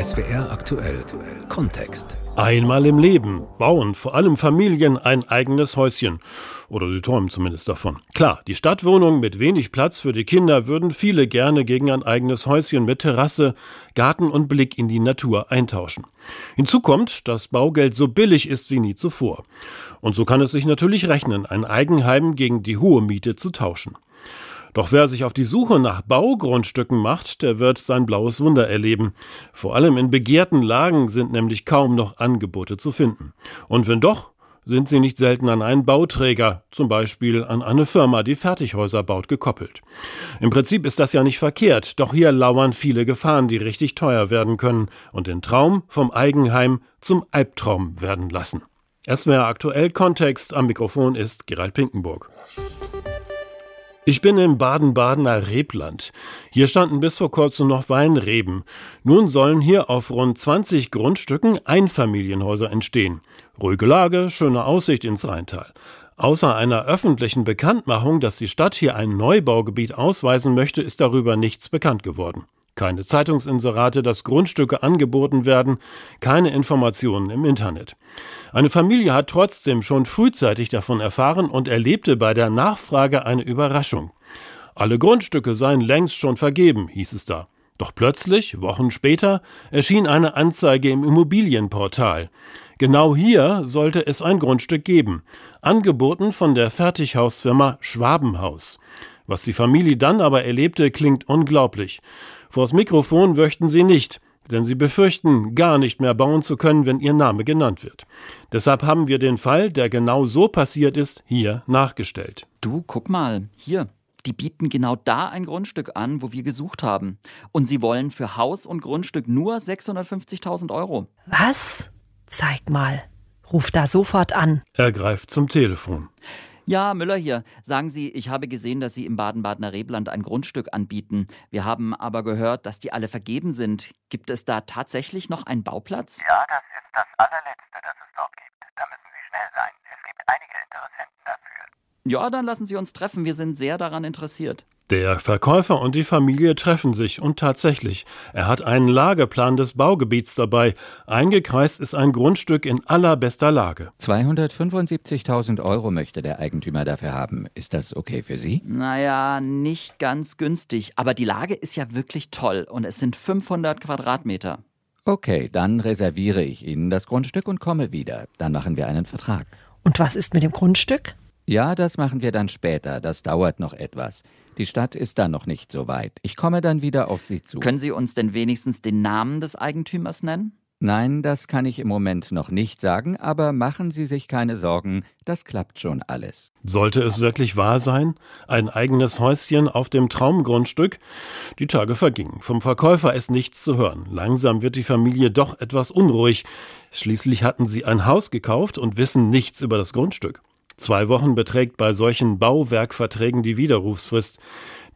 SWR aktuell Kontext. Einmal im Leben bauen vor allem Familien ein eigenes Häuschen. Oder sie träumen zumindest davon. Klar, die Stadtwohnung mit wenig Platz für die Kinder würden viele gerne gegen ein eigenes Häuschen mit Terrasse, Garten und Blick in die Natur eintauschen. Hinzu kommt, dass Baugeld so billig ist wie nie zuvor. Und so kann es sich natürlich rechnen, ein Eigenheim gegen die hohe Miete zu tauschen. Doch wer sich auf die Suche nach Baugrundstücken macht, der wird sein blaues Wunder erleben. Vor allem in begehrten Lagen sind nämlich kaum noch Angebote zu finden. Und wenn doch, sind sie nicht selten an einen Bauträger, zum Beispiel an eine Firma, die Fertighäuser baut, gekoppelt. Im Prinzip ist das ja nicht verkehrt, doch hier lauern viele Gefahren, die richtig teuer werden können und den Traum vom Eigenheim zum Albtraum werden lassen. Es wäre aktuell Kontext. Am Mikrofon ist Gerald Pinkenburg. Ich bin im Baden-Badener Rebland. Hier standen bis vor kurzem noch Weinreben. Nun sollen hier auf rund 20 Grundstücken Einfamilienhäuser entstehen. Ruhige Lage, schöne Aussicht ins Rheintal. Außer einer öffentlichen Bekanntmachung, dass die Stadt hier ein Neubaugebiet ausweisen möchte, ist darüber nichts bekannt geworden. Keine Zeitungsinserate, dass Grundstücke angeboten werden, keine Informationen im Internet. Eine Familie hat trotzdem schon frühzeitig davon erfahren und erlebte bei der Nachfrage eine Überraschung. Alle Grundstücke seien längst schon vergeben, hieß es da. Doch plötzlich, Wochen später, erschien eine Anzeige im Immobilienportal. Genau hier sollte es ein Grundstück geben, angeboten von der Fertighausfirma Schwabenhaus. Was die Familie dann aber erlebte, klingt unglaublich. Vors Mikrofon möchten sie nicht, denn sie befürchten, gar nicht mehr bauen zu können, wenn ihr Name genannt wird. Deshalb haben wir den Fall, der genau so passiert ist, hier nachgestellt. Du, guck mal, hier. Die bieten genau da ein Grundstück an, wo wir gesucht haben. Und sie wollen für Haus und Grundstück nur 650.000 Euro. Was? Zeig mal. Ruf da sofort an. Er greift zum Telefon. Ja, Müller hier. Sagen Sie, ich habe gesehen, dass Sie im Baden-Badener Rebland ein Grundstück anbieten. Wir haben aber gehört, dass die alle vergeben sind. Gibt es da tatsächlich noch einen Bauplatz? Ja, das ist das allerletzte, das es dort gibt. Da müssen Sie schnell sein. Es gibt einige Interessenten dafür. Ja, dann lassen Sie uns treffen. Wir sind sehr daran interessiert. Der Verkäufer und die Familie treffen sich und tatsächlich, er hat einen Lageplan des Baugebiets dabei. Eingekreist ist ein Grundstück in allerbester Lage. 275.000 Euro möchte der Eigentümer dafür haben. Ist das okay für Sie? Naja, nicht ganz günstig. Aber die Lage ist ja wirklich toll und es sind 500 Quadratmeter. Okay, dann reserviere ich Ihnen das Grundstück und komme wieder. Dann machen wir einen Vertrag. Und was ist mit dem Grundstück? Ja, das machen wir dann später. Das dauert noch etwas. Die Stadt ist da noch nicht so weit. Ich komme dann wieder auf Sie zu. Können Sie uns denn wenigstens den Namen des Eigentümers nennen? Nein, das kann ich im Moment noch nicht sagen, aber machen Sie sich keine Sorgen, das klappt schon alles. Sollte es wirklich wahr sein? Ein eigenes Häuschen auf dem Traumgrundstück? Die Tage vergingen. Vom Verkäufer ist nichts zu hören. Langsam wird die Familie doch etwas unruhig. Schließlich hatten sie ein Haus gekauft und wissen nichts über das Grundstück. Zwei Wochen beträgt bei solchen Bauwerkverträgen die Widerrufsfrist.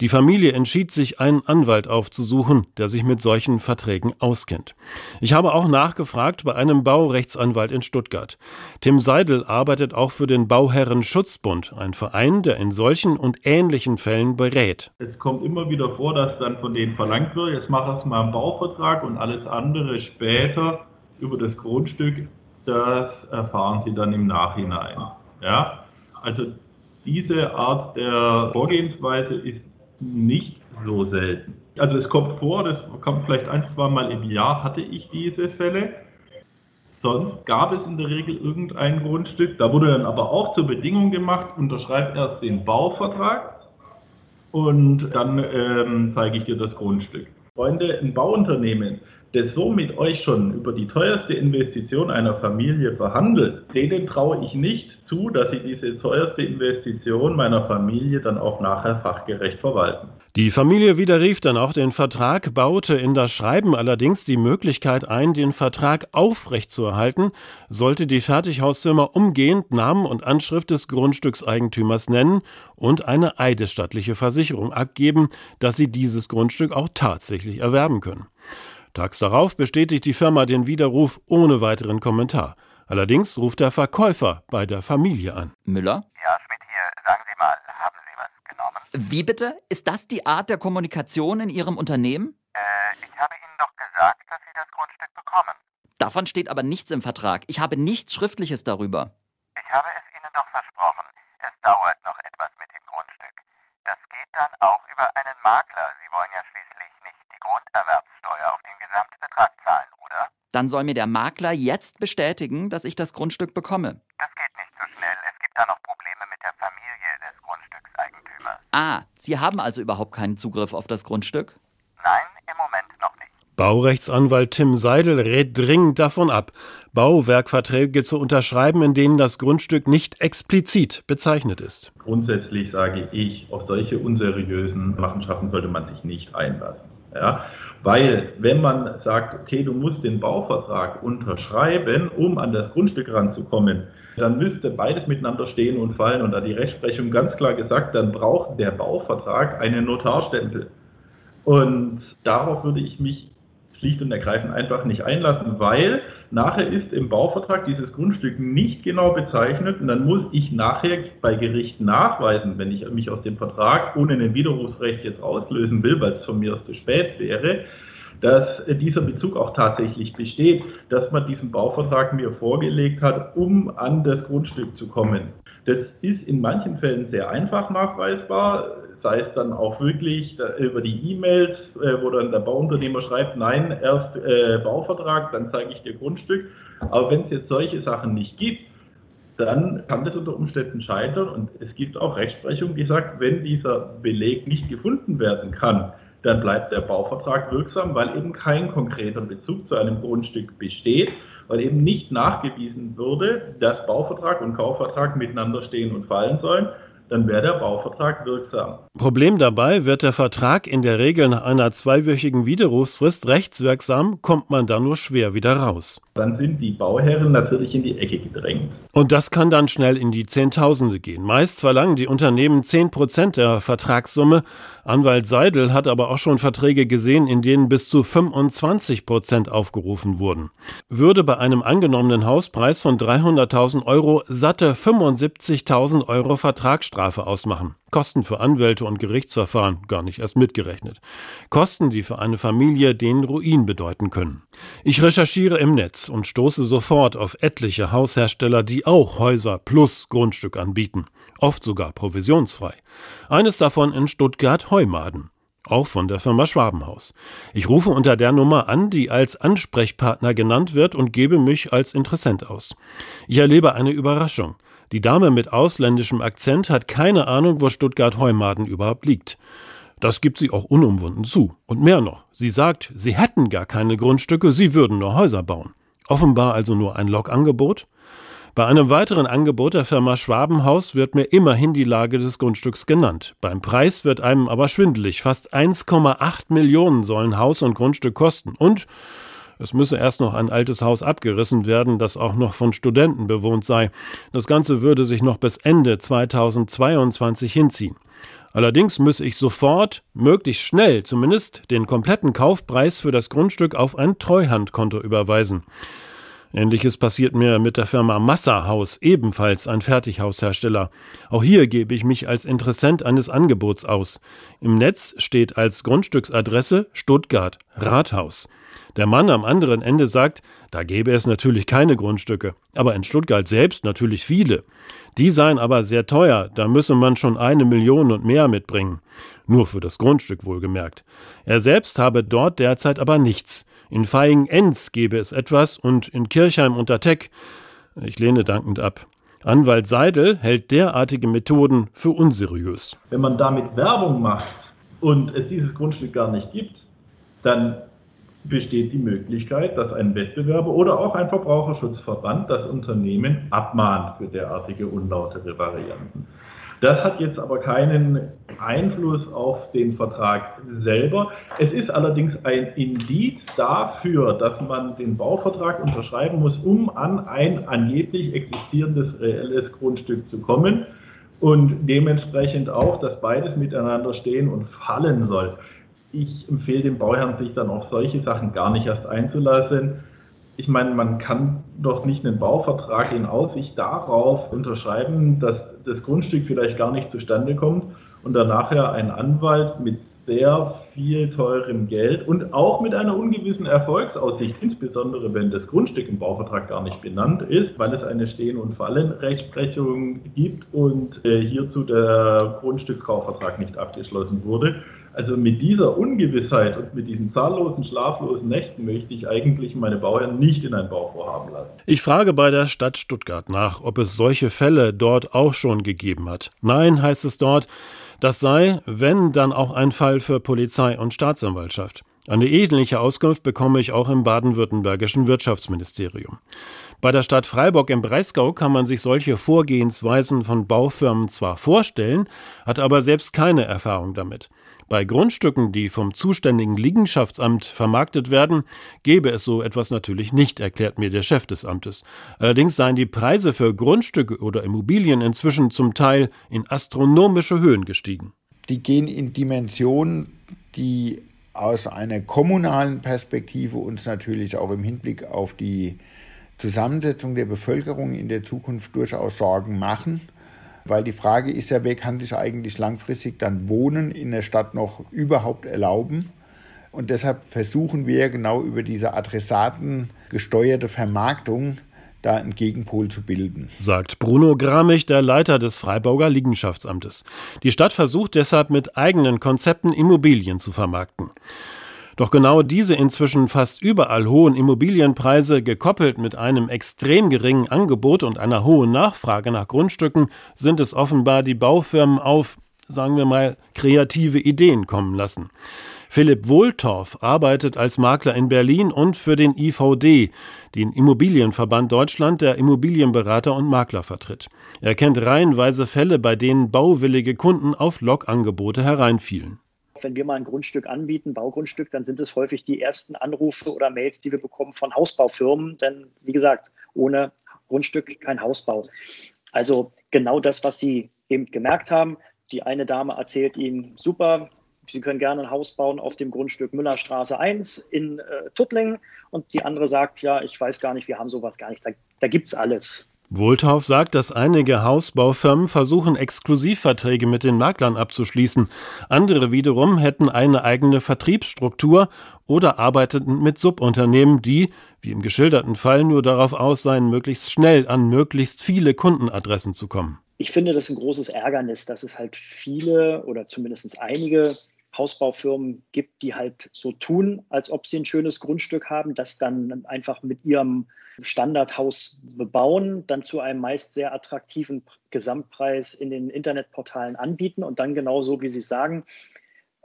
Die Familie entschied sich, einen Anwalt aufzusuchen, der sich mit solchen Verträgen auskennt. Ich habe auch nachgefragt bei einem Baurechtsanwalt in Stuttgart. Tim Seidel arbeitet auch für den Bauherrenschutzbund, ein Verein, der in solchen und ähnlichen Fällen berät. Es kommt immer wieder vor, dass dann von denen verlangt wird, jetzt mach erst mal einen Bauvertrag und alles andere später über das Grundstück, das erfahren sie dann im Nachhinein. Ja, also diese Art der Vorgehensweise ist nicht so selten. Also es kommt vor, das kommt vielleicht ein, zwei Mal im Jahr, hatte ich diese Fälle. Sonst gab es in der Regel irgendein Grundstück. Da wurde dann aber auch zur Bedingung gemacht, unterschreib erst den Bauvertrag und dann ähm, zeige ich dir das Grundstück. Freunde, ein Bauunternehmen, das so mit euch schon über die teuerste Investition einer Familie verhandelt, denen traue ich nicht zu, dass sie diese teuerste Investition meiner Familie dann auch nachher fachgerecht verwalten. Die Familie widerrief dann auch den Vertrag, baute in das Schreiben allerdings die Möglichkeit ein, den Vertrag aufrechtzuerhalten, sollte die Fertighausfirma umgehend Namen und Anschrift des Grundstückseigentümers nennen und eine eidesstattliche Versicherung abgeben, dass sie dieses Grundstück auch tatsächlich erwerben können. Tags darauf bestätigt die Firma den Widerruf ohne weiteren Kommentar. Allerdings ruft der Verkäufer bei der Familie an. Müller? Ja, Schmidt hier. Sagen Sie mal, haben Sie was genommen? Wie bitte? Ist das die Art der Kommunikation in Ihrem Unternehmen? Äh, ich habe Ihnen doch gesagt, dass Sie das Davon steht aber nichts im Vertrag. Ich habe nichts Schriftliches darüber. Ich habe es Ihnen doch versprochen. Es dauert noch etwas mit dem Grundstück. Das geht dann auch über einen Makler. Sie wollen ja schließlich nicht die Grunderwerbssteuer auf den Gesamtbetrag zahlen, oder? Dann soll mir der Makler jetzt bestätigen, dass ich das Grundstück bekomme. Das geht nicht so schnell. Es gibt da noch Probleme mit der Familie des Grundstückseigentümers. Ah, Sie haben also überhaupt keinen Zugriff auf das Grundstück? Nein, im Moment noch nicht. Baurechtsanwalt Tim Seidel rät dringend davon ab, Bauwerkverträge zu unterschreiben, in denen das Grundstück nicht explizit bezeichnet ist. Grundsätzlich sage ich, auf solche unseriösen Machenschaften sollte man sich nicht einlassen. Ja? Weil, wenn man sagt, okay, du musst den Bauvertrag unterschreiben, um an das Grundstück ranzukommen, dann müsste beides miteinander stehen und fallen. Und da die Rechtsprechung ganz klar gesagt, dann braucht der Bauvertrag einen Notarstempel. Und darauf würde ich mich schlicht und ergreifend einfach nicht einlassen, weil nachher ist im Bauvertrag dieses Grundstück nicht genau bezeichnet und dann muss ich nachher bei Gericht nachweisen, wenn ich mich aus dem Vertrag ohne ein Widerrufsrecht jetzt auslösen will, weil es von mir aus zu spät wäre, dass dieser Bezug auch tatsächlich besteht, dass man diesen Bauvertrag mir vorgelegt hat, um an das Grundstück zu kommen. Das ist in manchen Fällen sehr einfach nachweisbar sei es dann auch wirklich über die E-Mails, äh, wo dann der Bauunternehmer schreibt, nein, erst äh, Bauvertrag, dann zeige ich dir Grundstück. Aber wenn es jetzt solche Sachen nicht gibt, dann kann das unter Umständen scheitern. Und es gibt auch Rechtsprechung, die sagt, wenn dieser Beleg nicht gefunden werden kann, dann bleibt der Bauvertrag wirksam, weil eben kein konkreter Bezug zu einem Grundstück besteht, weil eben nicht nachgewiesen würde, dass Bauvertrag und Kaufvertrag miteinander stehen und fallen sollen, dann wäre der Bauvertrag wirksam. Problem dabei, wird der Vertrag in der Regel nach einer zweiwöchigen Widerrufsfrist rechtswirksam, kommt man da nur schwer wieder raus. Dann sind die Bauherren natürlich in die Ecke gedrängt. Und das kann dann schnell in die Zehntausende gehen. Meist verlangen die Unternehmen 10 Prozent der Vertragssumme. Anwalt Seidel hat aber auch schon Verträge gesehen, in denen bis zu 25 Prozent aufgerufen wurden. Würde bei einem angenommenen Hauspreis von 300.000 Euro satte 75.000 Euro Vertragsstrafe ausmachen. Kosten für Anwälte und Gerichtsverfahren gar nicht erst mitgerechnet. Kosten, die für eine Familie den Ruin bedeuten können. Ich recherchiere im Netz und stoße sofort auf etliche Haushersteller, die auch Häuser plus Grundstück anbieten, oft sogar provisionsfrei. Eines davon in Stuttgart Heumaden auch von der Firma Schwabenhaus. Ich rufe unter der Nummer an, die als Ansprechpartner genannt wird und gebe mich als Interessent aus. Ich erlebe eine Überraschung. Die Dame mit ausländischem Akzent hat keine Ahnung, wo Stuttgart-Heumaden überhaupt liegt. Das gibt sie auch unumwunden zu. Und mehr noch, sie sagt, sie hätten gar keine Grundstücke, sie würden nur Häuser bauen. Offenbar also nur ein Logangebot? Bei einem weiteren Angebot der Firma Schwabenhaus wird mir immerhin die Lage des Grundstücks genannt. Beim Preis wird einem aber schwindelig. Fast 1,8 Millionen sollen Haus und Grundstück kosten. Und es müsse erst noch ein altes Haus abgerissen werden, das auch noch von Studenten bewohnt sei. Das Ganze würde sich noch bis Ende 2022 hinziehen. Allerdings müsse ich sofort, möglichst schnell zumindest, den kompletten Kaufpreis für das Grundstück auf ein Treuhandkonto überweisen. Ähnliches passiert mir mit der Firma Massahaus, ebenfalls ein Fertighaushersteller. Auch hier gebe ich mich als Interessent eines Angebots aus. Im Netz steht als Grundstücksadresse Stuttgart Rathaus. Der Mann am anderen Ende sagt, da gäbe es natürlich keine Grundstücke, aber in Stuttgart selbst natürlich viele. Die seien aber sehr teuer, da müsse man schon eine Million und mehr mitbringen. Nur für das Grundstück wohlgemerkt. Er selbst habe dort derzeit aber nichts. In Feingen-Enz gäbe es etwas und in Kirchheim unter Teck. Ich lehne dankend ab. Anwalt Seidel hält derartige Methoden für unseriös. Wenn man damit Werbung macht und es dieses Grundstück gar nicht gibt, dann besteht die Möglichkeit, dass ein Wettbewerber oder auch ein Verbraucherschutzverband das Unternehmen abmahnt für derartige unlautere Varianten. Das hat jetzt aber keinen Einfluss auf den Vertrag selber. Es ist allerdings ein Indiz dafür, dass man den Bauvertrag unterschreiben muss, um an ein angeblich existierendes reelles Grundstück zu kommen und dementsprechend auch, dass beides miteinander stehen und fallen soll ich empfehle dem Bauherrn, sich dann auf solche Sachen gar nicht erst einzulassen. Ich meine, man kann doch nicht einen Bauvertrag in Aussicht darauf unterschreiben, dass das Grundstück vielleicht gar nicht zustande kommt und dann nachher ein Anwalt mit sehr viel teurem Geld und auch mit einer ungewissen Erfolgsaussicht, insbesondere wenn das Grundstück im Bauvertrag gar nicht benannt ist, weil es eine Stehen- und Fallenrechtsprechung gibt und äh, hierzu der Grundstückskaufvertrag nicht abgeschlossen wurde. Also mit dieser Ungewissheit und mit diesen zahllosen, schlaflosen Nächten möchte ich eigentlich meine Bauherren nicht in ein Bauvorhaben lassen. Ich frage bei der Stadt Stuttgart nach, ob es solche Fälle dort auch schon gegeben hat. Nein, heißt es dort, das sei, wenn, dann auch ein Fall für Polizei und Staatsanwaltschaft. Eine ähnliche Auskunft bekomme ich auch im baden-württembergischen Wirtschaftsministerium. Bei der Stadt Freiburg im Breisgau kann man sich solche Vorgehensweisen von Baufirmen zwar vorstellen, hat aber selbst keine Erfahrung damit. Bei Grundstücken, die vom zuständigen Liegenschaftsamt vermarktet werden, gäbe es so etwas natürlich nicht, erklärt mir der Chef des Amtes. Allerdings seien die Preise für Grundstücke oder Immobilien inzwischen zum Teil in astronomische Höhen gestiegen. Die gehen in Dimensionen, die aus einer kommunalen Perspektive uns natürlich auch im Hinblick auf die Zusammensetzung der Bevölkerung in der Zukunft durchaus Sorgen machen. Weil die Frage ist ja, wer kann sich eigentlich langfristig dann Wohnen in der Stadt noch überhaupt erlauben? Und deshalb versuchen wir genau über diese adressatengesteuerte Vermarktung da einen Gegenpol zu bilden. Sagt Bruno Gramich, der Leiter des Freiburger Liegenschaftsamtes. Die Stadt versucht deshalb mit eigenen Konzepten Immobilien zu vermarkten. Doch genau diese inzwischen fast überall hohen Immobilienpreise, gekoppelt mit einem extrem geringen Angebot und einer hohen Nachfrage nach Grundstücken, sind es offenbar die Baufirmen auf, sagen wir mal, kreative Ideen kommen lassen. Philipp Wohltorf arbeitet als Makler in Berlin und für den IVD, den Immobilienverband Deutschland, der Immobilienberater und Makler vertritt. Er kennt reihenweise Fälle, bei denen bauwillige Kunden auf Lokangebote hereinfielen. Wenn wir mal ein Grundstück anbieten, Baugrundstück, dann sind es häufig die ersten Anrufe oder Mails, die wir bekommen von Hausbaufirmen. Denn wie gesagt, ohne Grundstück kein Hausbau. Also genau das, was Sie eben gemerkt haben. Die eine Dame erzählt Ihnen, super, Sie können gerne ein Haus bauen auf dem Grundstück Müllerstraße 1 in äh, Tuttlingen. Und die andere sagt, ja, ich weiß gar nicht, wir haben sowas gar nicht. Da, da gibt es alles. Wohltauf sagt, dass einige Hausbaufirmen versuchen, Exklusivverträge mit den Maklern abzuschließen. Andere wiederum hätten eine eigene Vertriebsstruktur oder arbeiteten mit Subunternehmen, die, wie im geschilderten Fall, nur darauf aus seien, möglichst schnell an möglichst viele Kundenadressen zu kommen. Ich finde das ein großes Ärgernis, dass es halt viele oder zumindest einige Hausbaufirmen gibt, die halt so tun, als ob sie ein schönes Grundstück haben, das dann einfach mit ihrem Standardhaus bebauen, dann zu einem meist sehr attraktiven Gesamtpreis in den Internetportalen anbieten und dann genauso, wie Sie sagen,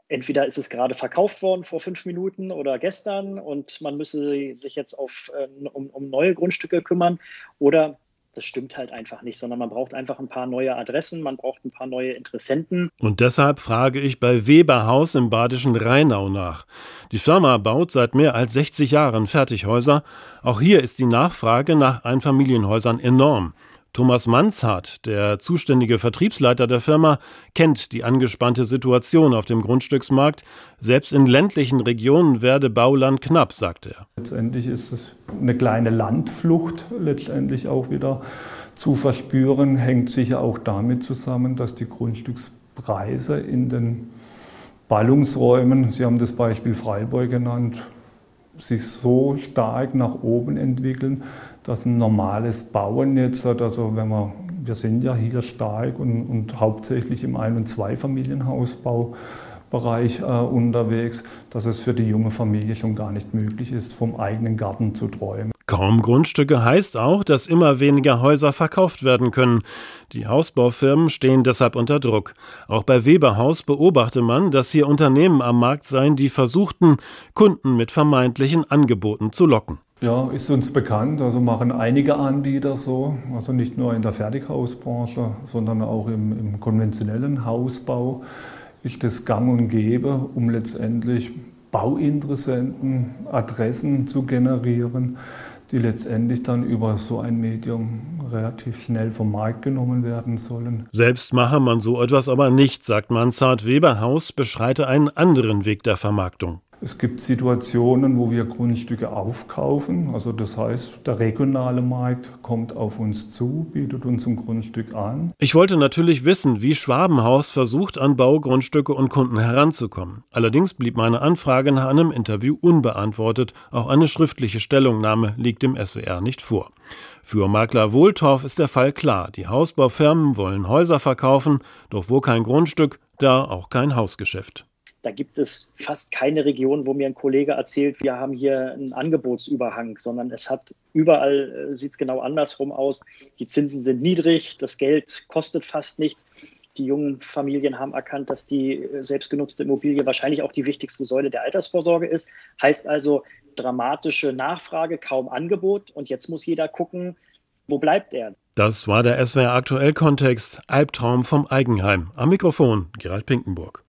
entweder ist es gerade verkauft worden vor fünf Minuten oder gestern und man müsse sich jetzt auf, äh, um, um neue Grundstücke kümmern oder das stimmt halt einfach nicht, sondern man braucht einfach ein paar neue Adressen, man braucht ein paar neue Interessenten. Und deshalb frage ich bei Weberhaus im badischen Rheinau nach. Die Firma baut seit mehr als 60 Jahren Fertighäuser. Auch hier ist die Nachfrage nach Einfamilienhäusern enorm. Thomas Manshardt, der zuständige Vertriebsleiter der Firma, kennt die angespannte Situation auf dem Grundstücksmarkt. Selbst in ländlichen Regionen werde Bauland knapp, sagt er. Letztendlich ist es eine kleine Landflucht, letztendlich auch wieder zu verspüren, hängt sicher auch damit zusammen, dass die Grundstückspreise in den Ballungsräumen, Sie haben das Beispiel Freiburg genannt, sich so stark nach oben entwickeln, dass ein normales Bauen jetzt, also wenn wir, wir sind ja hier stark und, und hauptsächlich im Ein- und Zweifamilienhausbaubereich äh, unterwegs, dass es für die junge Familie schon gar nicht möglich ist, vom eigenen Garten zu träumen. Kaum Grundstücke heißt auch, dass immer weniger Häuser verkauft werden können. Die Hausbaufirmen stehen deshalb unter Druck. Auch bei Weberhaus beobachte man, dass hier Unternehmen am Markt seien, die versuchten, Kunden mit vermeintlichen Angeboten zu locken. Ja, ist uns bekannt. Also machen einige Anbieter so, also nicht nur in der Fertighausbranche, sondern auch im, im konventionellen Hausbau ist das gang und gäbe, um letztendlich Bauinteressenten Adressen zu generieren, die letztendlich dann über so ein Medium relativ schnell vom Markt genommen werden sollen. Selbst mache man so etwas aber nicht, sagt Mansard Weberhaus, beschreite einen anderen Weg der Vermarktung. Es gibt Situationen, wo wir Grundstücke aufkaufen. Also das heißt, der regionale Markt kommt auf uns zu, bietet uns ein Grundstück an. Ich wollte natürlich wissen, wie Schwabenhaus versucht, an Baugrundstücke und Kunden heranzukommen. Allerdings blieb meine Anfrage nach einem Interview unbeantwortet. Auch eine schriftliche Stellungnahme liegt dem SWR nicht vor. Für Makler Wohltorf ist der Fall klar. Die Hausbaufirmen wollen Häuser verkaufen, doch wo kein Grundstück, da auch kein Hausgeschäft. Da gibt es fast keine Region, wo mir ein Kollege erzählt, wir haben hier einen Angebotsüberhang, sondern es hat überall, äh, sieht es genau andersrum aus. Die Zinsen sind niedrig, das Geld kostet fast nichts. Die jungen Familien haben erkannt, dass die äh, selbstgenutzte Immobilie wahrscheinlich auch die wichtigste Säule der Altersvorsorge ist. Heißt also dramatische Nachfrage, kaum Angebot. Und jetzt muss jeder gucken, wo bleibt er? Das war der SWR Aktuell Kontext Albtraum vom Eigenheim. Am Mikrofon Gerald Pinkenburg.